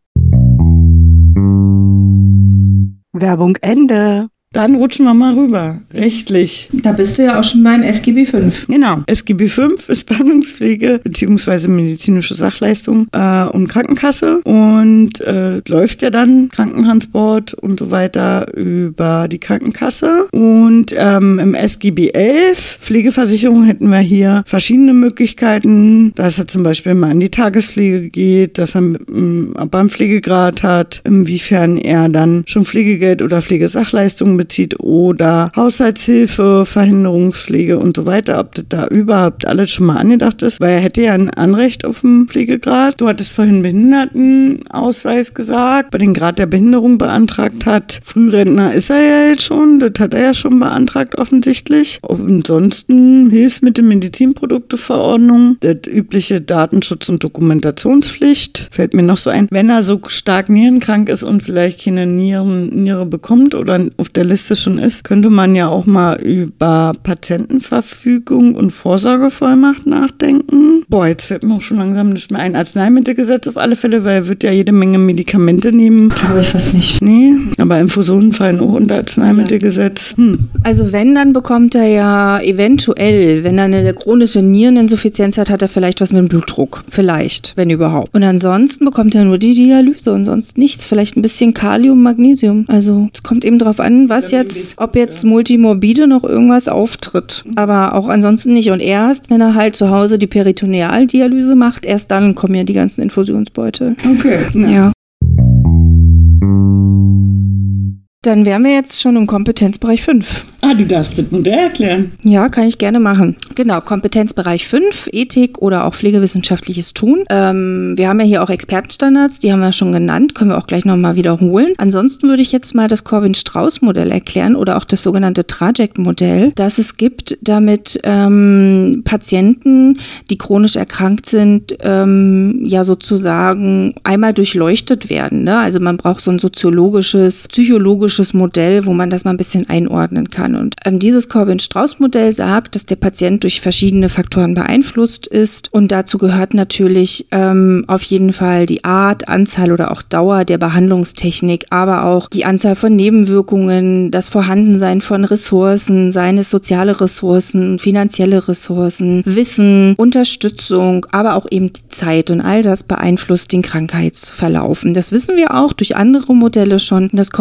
Werbung Ende. Dann rutschen wir mal rüber, rechtlich. Da bist du ja auch schon beim SGB 5. Genau, SGB 5 ist Behandlungspflege bzw. medizinische Sachleistung äh, und Krankenkasse und äh, läuft ja dann Krankentransport und so weiter über die Krankenkasse. Und ähm, im SGB 11 Pflegeversicherung hätten wir hier verschiedene Möglichkeiten, dass er zum Beispiel mal in die Tagespflege geht, dass er ähm, beim Pflegegrad hat, inwiefern er dann schon Pflegegeld oder Pflegesachleistung bezieht oder Haushaltshilfe, Verhinderungspflege und so weiter, ob das da überhaupt alles schon mal angedacht ist, weil er hätte ja ein Anrecht auf einen Pflegegrad. Du hattest vorhin Behindertenausweis gesagt, bei den Grad der Behinderung beantragt hat. Frührentner ist er ja jetzt schon, das hat er ja schon beantragt offensichtlich. Ansonsten Hilfsmittel Medizinprodukteverordnung, das übliche Datenschutz- und Dokumentationspflicht, fällt mir noch so ein. Wenn er so stark nierenkrank ist und vielleicht keine Nieren, Niere bekommt oder auf der Liste schon ist, könnte man ja auch mal über Patientenverfügung und Vorsorgevollmacht nachdenken. Boah, jetzt fällt mir auch schon langsam nicht mehr ein. Arzneimittelgesetz auf alle Fälle, weil er wird ja jede Menge Medikamente nehmen. Glaube ich fast nicht. Nee, aber Infusionen fallen auch unter Arzneimittelgesetz. Hm. Also wenn, dann bekommt er ja eventuell, wenn er eine chronische Niereninsuffizienz hat, hat er vielleicht was mit dem Blutdruck. Vielleicht, wenn überhaupt. Und ansonsten bekommt er nur die Dialyse und sonst nichts. Vielleicht ein bisschen Kalium, Magnesium. Also es kommt eben darauf an, was was jetzt, ob jetzt multimorbide noch irgendwas auftritt. Aber auch ansonsten nicht. Und erst, wenn er halt zu Hause die Peritonealdialyse macht, erst dann kommen ja die ganzen Infusionsbeutel. Okay. ja. ja. Dann wären wir jetzt schon im Kompetenzbereich 5. Ah, du darfst das Modell erklären. Ja, kann ich gerne machen. Genau, Kompetenzbereich 5, Ethik oder auch pflegewissenschaftliches Tun. Ähm, wir haben ja hier auch Expertenstandards, die haben wir schon genannt, können wir auch gleich nochmal wiederholen. Ansonsten würde ich jetzt mal das Corwin-Strauß-Modell erklären oder auch das sogenannte Traject-Modell, das es gibt, damit ähm, Patienten, die chronisch erkrankt sind, ähm, ja sozusagen einmal durchleuchtet werden. Ne? Also man braucht so ein soziologisches, psychologisches Modell, wo man das mal ein bisschen einordnen kann. Und ähm, dieses Corbin-Strauß-Modell sagt, dass der Patient durch verschiedene Faktoren beeinflusst ist. Und dazu gehört natürlich ähm, auf jeden Fall die Art, Anzahl oder auch Dauer der Behandlungstechnik, aber auch die Anzahl von Nebenwirkungen, das Vorhandensein von Ressourcen, seien soziale Ressourcen, finanzielle Ressourcen, Wissen, Unterstützung, aber auch eben die Zeit. Und all das beeinflusst den Krankheitsverlauf. Und das wissen wir auch durch andere Modelle schon. Das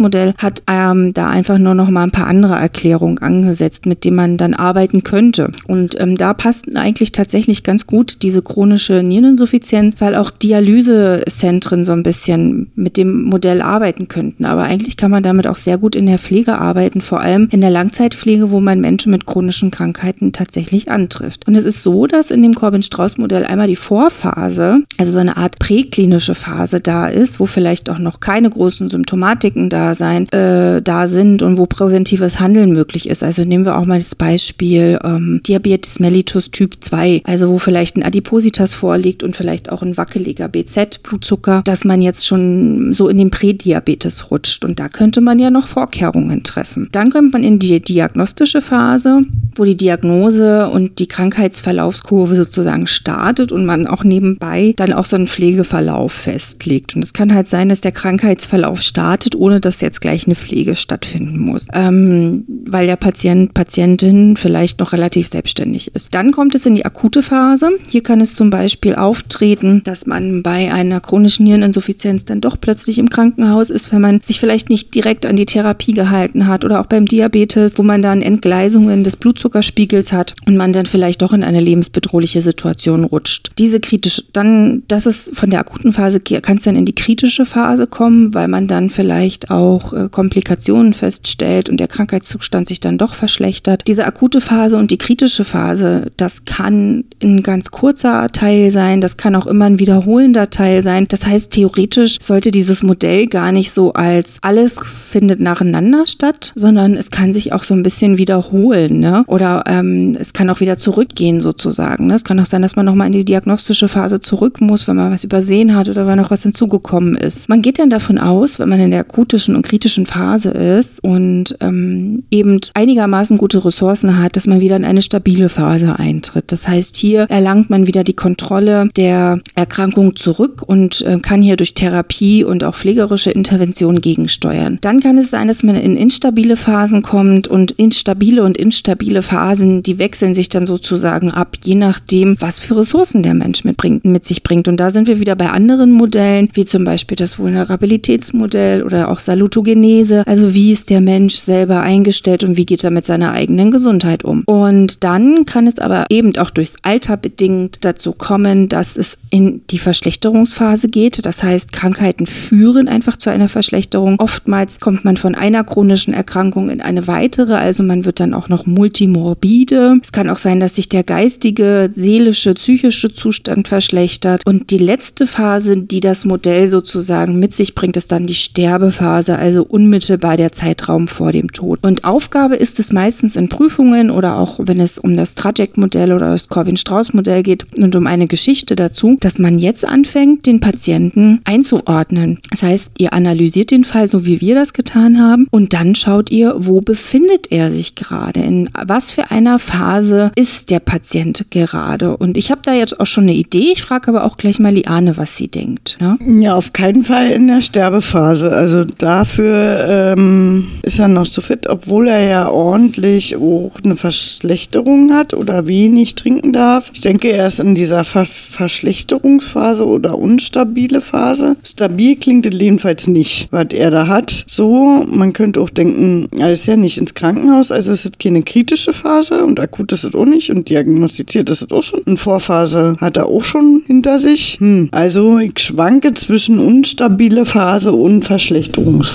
Corbin-Strauß-Modell hat ähm, da einfach nur noch mal ein paar andere Erklärungen angesetzt, mit denen man dann arbeiten könnte. Und ähm, da passt eigentlich tatsächlich ganz gut diese chronische Niereninsuffizienz, weil auch Dialysezentren so ein bisschen mit dem Modell arbeiten könnten. Aber eigentlich kann man damit auch sehr gut in der Pflege arbeiten, vor allem in der Langzeitpflege, wo man Menschen mit chronischen Krankheiten tatsächlich antrifft. Und es ist so, dass in dem Corbin-Strauß-Modell einmal die Vorphase, also so eine Art präklinische Phase da ist, wo vielleicht auch noch keine großen Symptomatiken da sein, äh, da sind und wo präventive präventives Handeln möglich ist. Also nehmen wir auch mal das Beispiel ähm, Diabetes mellitus Typ 2, also wo vielleicht ein Adipositas vorliegt und vielleicht auch ein wackeliger BZ-Blutzucker, dass man jetzt schon so in den Prädiabetes rutscht. Und da könnte man ja noch Vorkehrungen treffen. Dann kommt man in die diagnostische Phase, wo die Diagnose und die Krankheitsverlaufskurve sozusagen startet und man auch nebenbei dann auch so einen Pflegeverlauf festlegt. Und es kann halt sein, dass der Krankheitsverlauf startet, ohne dass jetzt gleich eine Pflege stattfinden muss. Ähm, weil der Patient, Patientin vielleicht noch relativ selbstständig ist. Dann kommt es in die akute Phase. Hier kann es zum Beispiel auftreten, dass man bei einer chronischen Niereninsuffizienz dann doch plötzlich im Krankenhaus ist, wenn man sich vielleicht nicht direkt an die Therapie gehalten hat oder auch beim Diabetes, wo man dann Entgleisungen des Blutzuckerspiegels hat und man dann vielleicht doch in eine lebensbedrohliche Situation rutscht. Diese kritische, dann, das ist von der akuten Phase, kann es dann in die kritische Phase kommen, weil man dann vielleicht auch äh, Komplikationen feststellt und der Krankheitszustand sich dann doch verschlechtert. Diese akute Phase und die kritische Phase, das kann ein ganz kurzer Teil sein, das kann auch immer ein wiederholender Teil sein. Das heißt, theoretisch sollte dieses Modell gar nicht so als alles findet nacheinander statt, sondern es kann sich auch so ein bisschen wiederholen. Ne? Oder ähm, es kann auch wieder zurückgehen sozusagen. Ne? Es kann auch sein, dass man nochmal in die diagnostische Phase zurück muss, wenn man was übersehen hat oder wenn noch was hinzugekommen ist. Man geht dann davon aus, wenn man in der akutischen und kritischen Phase ist und ähm, eben einigermaßen gute Ressourcen hat, dass man wieder in eine stabile Phase eintritt. Das heißt, hier erlangt man wieder die Kontrolle der Erkrankung zurück und äh, kann hier durch Therapie und auch pflegerische Intervention gegensteuern. Dann kann es sein, dass man in instabile Phasen kommt und instabile und instabile Phasen, die wechseln sich dann sozusagen ab, je nachdem, was für Ressourcen der Mensch mitbringt, mit sich bringt. Und da sind wir wieder bei anderen Modellen, wie zum Beispiel das Vulnerabilitätsmodell oder auch Salutogenese. Also wie ist der Mensch selber eingestellt und wie geht er mit seiner eigenen Gesundheit um. Und dann kann es aber eben auch durchs Alter bedingt dazu kommen, dass es in die Verschlechterungsphase geht. Das heißt, Krankheiten führen einfach zu einer Verschlechterung. Oftmals kommt man von einer chronischen Erkrankung in eine weitere, also man wird dann auch noch multimorbide. Es kann auch sein, dass sich der geistige, seelische, psychische Zustand verschlechtert. Und die letzte Phase, die das Modell sozusagen mit sich bringt, ist dann die Sterbephase, also unmittelbar der Zeitraum vor dem Tod. Tod. Und Aufgabe ist es meistens in Prüfungen oder auch wenn es um das Traject-Modell oder das Corbin-Strauß-Modell geht und um eine Geschichte dazu, dass man jetzt anfängt, den Patienten einzuordnen. Das heißt, ihr analysiert den Fall, so wie wir das getan haben, und dann schaut ihr, wo befindet er sich gerade, in was für einer Phase ist der Patient gerade. Und ich habe da jetzt auch schon eine Idee. Ich frage aber auch gleich mal Liane, was sie denkt. Ne? Ja, auf keinen Fall in der Sterbephase. Also da dafür ähm, ist er noch zu fit, obwohl er ja ordentlich auch eine Verschlechterung hat oder wenig trinken darf. Ich denke, er ist in dieser Ver Verschlechterungsphase oder unstabile Phase. Stabil klingt es jedenfalls nicht, was er da hat. So, man könnte auch denken, er ist ja nicht ins Krankenhaus, also ist es keine kritische Phase und akut ist es auch nicht und diagnostiziert ist es auch schon. Eine Vorphase hat er auch schon hinter sich. Hm. Also ich schwanke zwischen unstabile Phase und Verschlechterungsphase.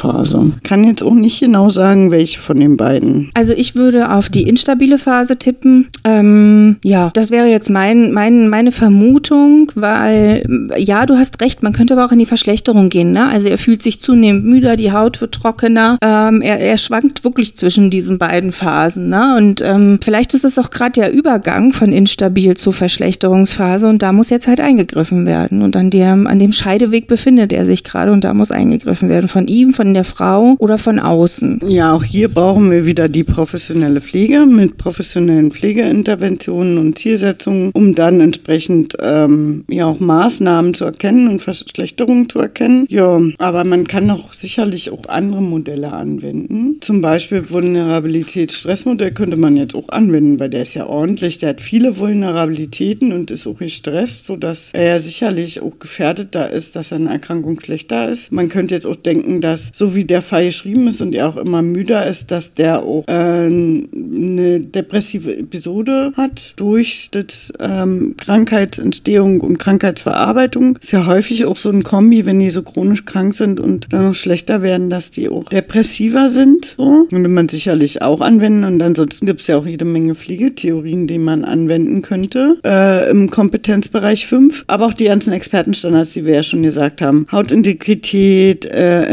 Kann jetzt auch nicht genau sagen, welche von den beiden. Also ich würde auf die instabile Phase tippen. Ähm, ja, das wäre jetzt mein, mein, meine Vermutung, weil ja, du hast recht, man könnte aber auch in die Verschlechterung gehen. Ne? Also er fühlt sich zunehmend müder, die Haut wird trockener. Ähm, er, er schwankt wirklich zwischen diesen beiden Phasen. Ne? Und ähm, vielleicht ist es auch gerade der Übergang von instabil zu Verschlechterungsphase und da muss jetzt halt eingegriffen werden. Und an dem, an dem Scheideweg befindet er sich gerade und da muss eingegriffen werden. Von ihm, von der Frau oder von außen. Ja, auch hier brauchen wir wieder die professionelle Pflege mit professionellen Pflegeinterventionen und Zielsetzungen, um dann entsprechend ähm, ja auch Maßnahmen zu erkennen und Verschlechterungen zu erkennen. Ja, aber man kann auch sicherlich auch andere Modelle anwenden. Zum Beispiel Vulnerabilitätsstressmodell könnte man jetzt auch anwenden, weil der ist ja ordentlich, der hat viele Vulnerabilitäten und ist auch gestresst, sodass er sicherlich auch gefährdeter ist, dass seine Erkrankung schlechter ist. Man könnte jetzt auch denken, dass so wie der Fall geschrieben ist und er auch immer müder ist, dass der auch äh, eine depressive Episode hat durch das ähm, Krankheitsentstehung und Krankheitsverarbeitung. Ist ja häufig auch so ein Kombi, wenn die so chronisch krank sind und dann noch schlechter werden, dass die auch depressiver sind. So. Könnte man sicherlich auch anwenden. Und ansonsten gibt es ja auch jede Menge Pflegetheorien, die man anwenden könnte äh, im Kompetenzbereich 5. Aber auch die ganzen Expertenstandards, die wir ja schon gesagt haben. Hautintegrität, äh,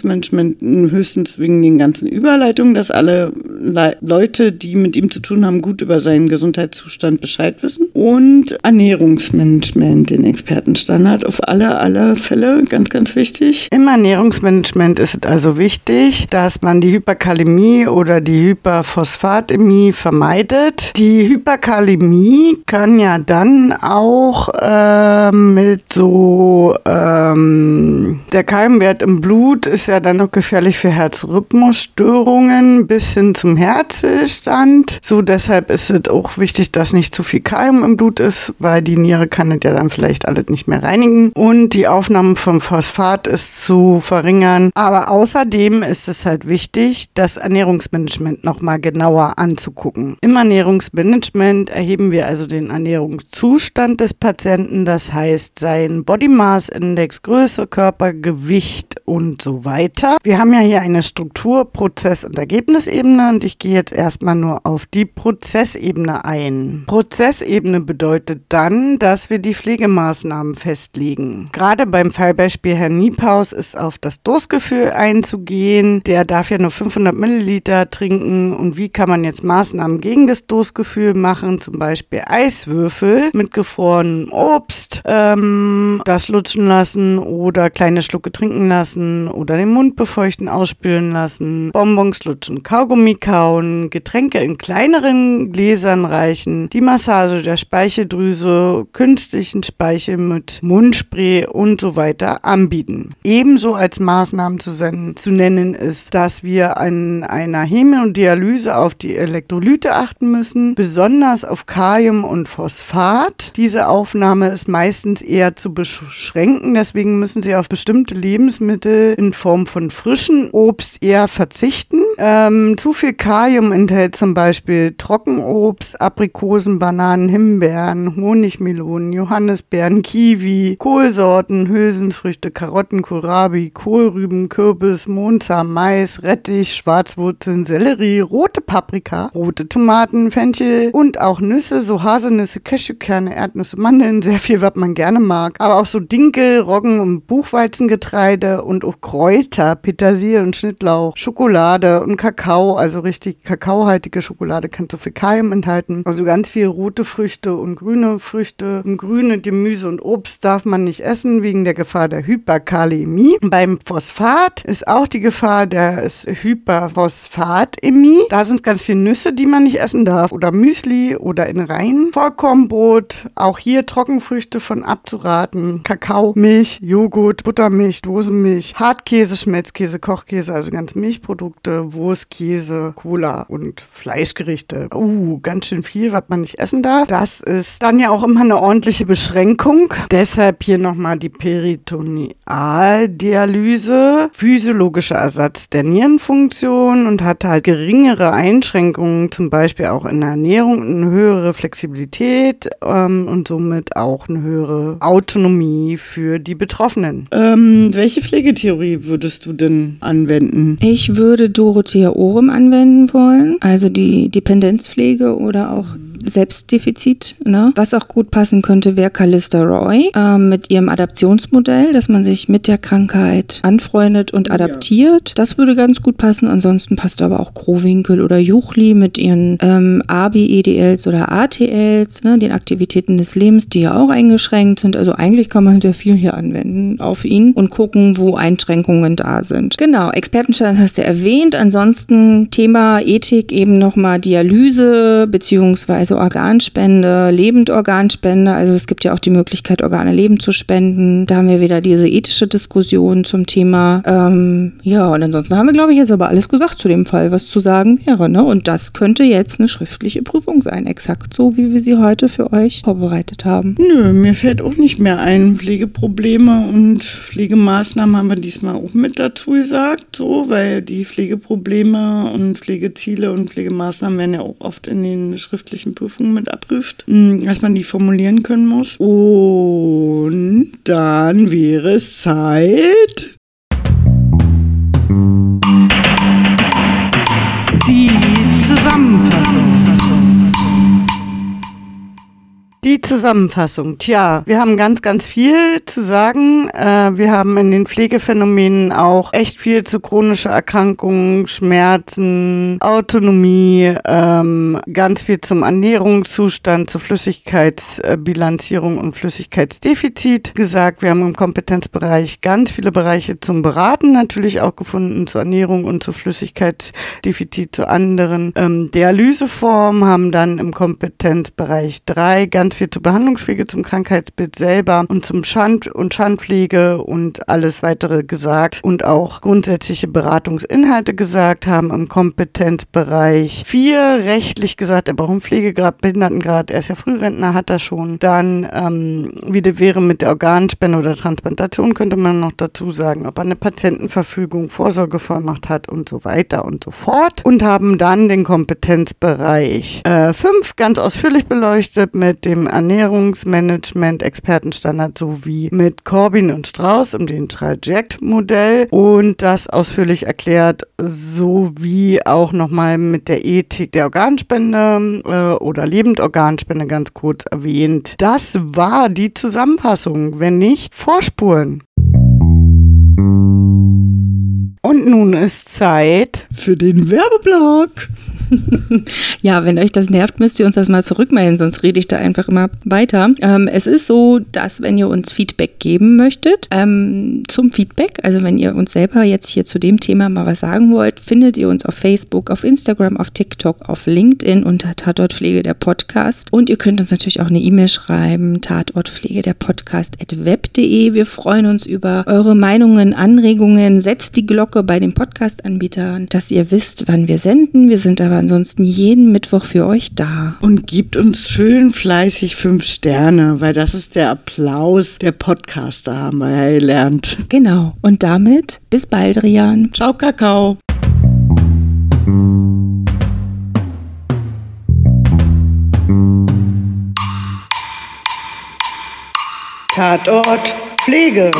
Entlassungsmanagement, höchstens wegen den ganzen Überleitungen, dass alle Le Leute, die mit ihm zu tun haben, gut über seinen Gesundheitszustand Bescheid wissen. Und Ernährungsmanagement, den Expertenstandard auf alle, alle Fälle, ganz, ganz wichtig. Im Ernährungsmanagement ist es also wichtig, dass man die Hyperkalämie oder die Hyperphosphatämie vermeidet. Die Hyperkalämie kann ja dann auch äh, mit so ähm, der Keimwert im Blut ist ja dann noch gefährlich für Herzrhythmusstörungen bis hin zum Herzstillstand. So deshalb ist es auch wichtig, dass nicht zu viel Keim im Blut ist, weil die Niere kann es ja dann vielleicht alles nicht mehr reinigen. Und die Aufnahme vom Phosphat ist zu verringern. Aber außerdem ist es halt wichtig, das Ernährungsmanagement nochmal genauer anzugucken. Im Ernährungsmanagement erheben wir also den Ernährungszustand des Patienten, das heißt sein Body Mass Index, Größe, Körpergewicht und so weiter. Wir haben ja hier eine Struktur, Prozess- und Ergebnisebene und ich gehe jetzt erstmal nur auf die Prozessebene ein. Prozessebene bedeutet dann, dass wir die Pflegemaßnahmen festlegen. Gerade beim Fallbeispiel Herrn Niepaus ist auf das Dosgefühl einzugehen. Der darf ja nur 500 Milliliter trinken und wie kann man jetzt Maßnahmen gegen das Dosgefühl machen? Zum Beispiel Eiswürfel mit gefrorenem Obst, ähm, das lutschen lassen oder kleine Schlucke trinken lassen oder den Mund befeuchten, ausspülen lassen, Bonbons lutschen, Kaugummi kauen, Getränke in kleineren Gläsern reichen, die Massage der Speicheldrüse, künstlichen Speichel mit Mundspray und so weiter anbieten. Ebenso als Maßnahmen zu, zu nennen ist, dass wir an einer Hämodialyse auf die Elektrolyte achten müssen, besonders auf Kalium und Phosphat. Diese Aufnahme ist meistens eher zu beschränken, deswegen müssen Sie auf bestimmte Lebensmittel in Form von frischen Obst eher verzichten. Ähm, zu viel Kalium enthält zum Beispiel Trockenobst, Aprikosen, Bananen, Himbeeren, Honigmelonen, Johannisbeeren, Kiwi, Kohlsorten, Hülsenfrüchte, Karotten, Kohlrabi, Kohlrüben, Kürbis, Mohnsamen, Mais, Rettich, Schwarzwurzeln, Sellerie, rote Paprika, rote Tomaten, Fenchel und auch Nüsse, so Haselnüsse, Cashewkerne, Erdnüsse, Mandeln, sehr viel, was man gerne mag. Aber auch so Dinkel, Roggen und Buchweizengetreide und auch Kräuter, Petersilie und Schnittlauch, Schokolade und Kakao, also richtig kakaohaltige Schokolade kann so viel Kalium enthalten. Also ganz viel rote Früchte und grüne Früchte. Und grüne Gemüse und Obst darf man nicht essen wegen der Gefahr der Hyperkalämie. Beim Phosphat ist auch die Gefahr der Hyperphosphatämie. Da sind ganz viele Nüsse, die man nicht essen darf oder Müsli oder in Rein. Vollkornbrot, auch hier Trockenfrüchte von abzuraten. Kakao, Milch, Joghurt, Buttermilch, Dosenmilch, Hartkäse Frischkäse, Schmelzkäse, Kochkäse, also ganz Milchprodukte, Wurstkäse, Cola und Fleischgerichte. Uh, ganz schön viel, was man nicht essen darf. Das ist dann ja auch immer eine ordentliche Beschränkung. Deshalb hier nochmal die Peritonealdialyse, physiologischer Ersatz der Nierenfunktion und hat halt geringere Einschränkungen, zum Beispiel auch in der Ernährung, eine höhere Flexibilität ähm, und somit auch eine höhere Autonomie für die Betroffenen. Ähm, welche Pflegetheorie würdest du denn anwenden? Ich würde Dorothea Orem anwenden wollen, also die Dependenzpflege oder auch Selbstdefizit. Ne? Was auch gut passen könnte, wäre Callista Roy äh, mit ihrem Adaptionsmodell, dass man sich mit der Krankheit anfreundet und adaptiert. Das würde ganz gut passen. Ansonsten passt aber auch Krowinkel oder Juchli mit ihren ähm, ABEDLs oder ATLs, ne? den Aktivitäten des Lebens, die ja auch eingeschränkt sind. Also eigentlich kann man sehr viel hier anwenden auf ihn und gucken, wo Einschränkungen da sind. Genau, Expertenstand hast du erwähnt. Ansonsten Thema Ethik eben nochmal Dialyse beziehungsweise also Organspende, Lebendorganspende. Also es gibt ja auch die Möglichkeit, Organe lebend zu spenden. Da haben wir wieder diese ethische Diskussion zum Thema. Ähm, ja, und ansonsten haben wir, glaube ich, jetzt aber alles gesagt zu dem Fall, was zu sagen wäre. Ne? Und das könnte jetzt eine schriftliche Prüfung sein, exakt so, wie wir sie heute für euch vorbereitet haben. Nö, mir fällt auch nicht mehr ein. Pflegeprobleme und Pflegemaßnahmen haben wir diesmal auch mit dazu gesagt, so, weil die Pflegeprobleme und Pflegeziele und Pflegemaßnahmen werden ja auch oft in den schriftlichen Prüfungen mit abprüft, hm, dass man die formulieren können muss. Und dann wäre es Zeit. Die Zusammenfassung. Die Zusammenfassung. Tja, wir haben ganz, ganz viel zu sagen. Äh, wir haben in den Pflegephänomenen auch echt viel zu chronischer Erkrankungen, Schmerzen, Autonomie, ähm, ganz viel zum Ernährungszustand, zur Flüssigkeitsbilanzierung und Flüssigkeitsdefizit gesagt. Wir haben im Kompetenzbereich ganz viele Bereiche zum Beraten natürlich auch gefunden, zur Ernährung und zur Flüssigkeitsdefizit, zu anderen ähm, Dialyseformen, haben dann im Kompetenzbereich drei ganz ganz viel zur Behandlungspflege, zum Krankheitsbild selber und zum Schand- und Schandpflege und alles weitere gesagt und auch grundsätzliche Beratungsinhalte gesagt haben im Kompetenzbereich. Vier rechtlich gesagt, er braucht einen Pflegegrad, Behindertengrad, er ist ja Frührentner, hat er schon. Dann, ähm, wie das wäre mit der Organspende oder Transplantation, könnte man noch dazu sagen, ob er eine Patientenverfügung, Vorsorgevollmacht hat und so weiter und so fort. Und haben dann den Kompetenzbereich äh, fünf ganz ausführlich beleuchtet mit dem dem Ernährungsmanagement-Expertenstandard sowie mit Corbin und Strauß um den Traject-Modell und das ausführlich erklärt, sowie auch nochmal mit der Ethik der Organspende äh, oder Lebendorganspende ganz kurz erwähnt. Das war die Zusammenfassung, wenn nicht Vorspuren. Und nun ist Zeit für den Werbeblock. ja, wenn euch das nervt, müsst ihr uns das mal zurückmelden, sonst rede ich da einfach immer weiter. Ähm, es ist so, dass wenn ihr uns Feedback geben möchtet, ähm, zum Feedback, also wenn ihr uns selber jetzt hier zu dem Thema mal was sagen wollt, findet ihr uns auf Facebook, auf Instagram, auf TikTok, auf LinkedIn unter Tatortpflege der Podcast. Und ihr könnt uns natürlich auch eine E-Mail schreiben, tatortpflege der Podcast at web.de. Wir freuen uns über eure Meinungen, Anregungen. Setzt die Glocke bei den Podcast-Anbietern, dass ihr wisst, wann wir senden. Wir sind aber ansonsten jeden Mittwoch für euch da. Und gibt uns schön fleißig fünf Sterne, weil das ist der Applaus der Podcaster, haben wir ja gelernt. Genau. Und damit bis bald, Rian. Ciao, Kakao. Tatort Pflege.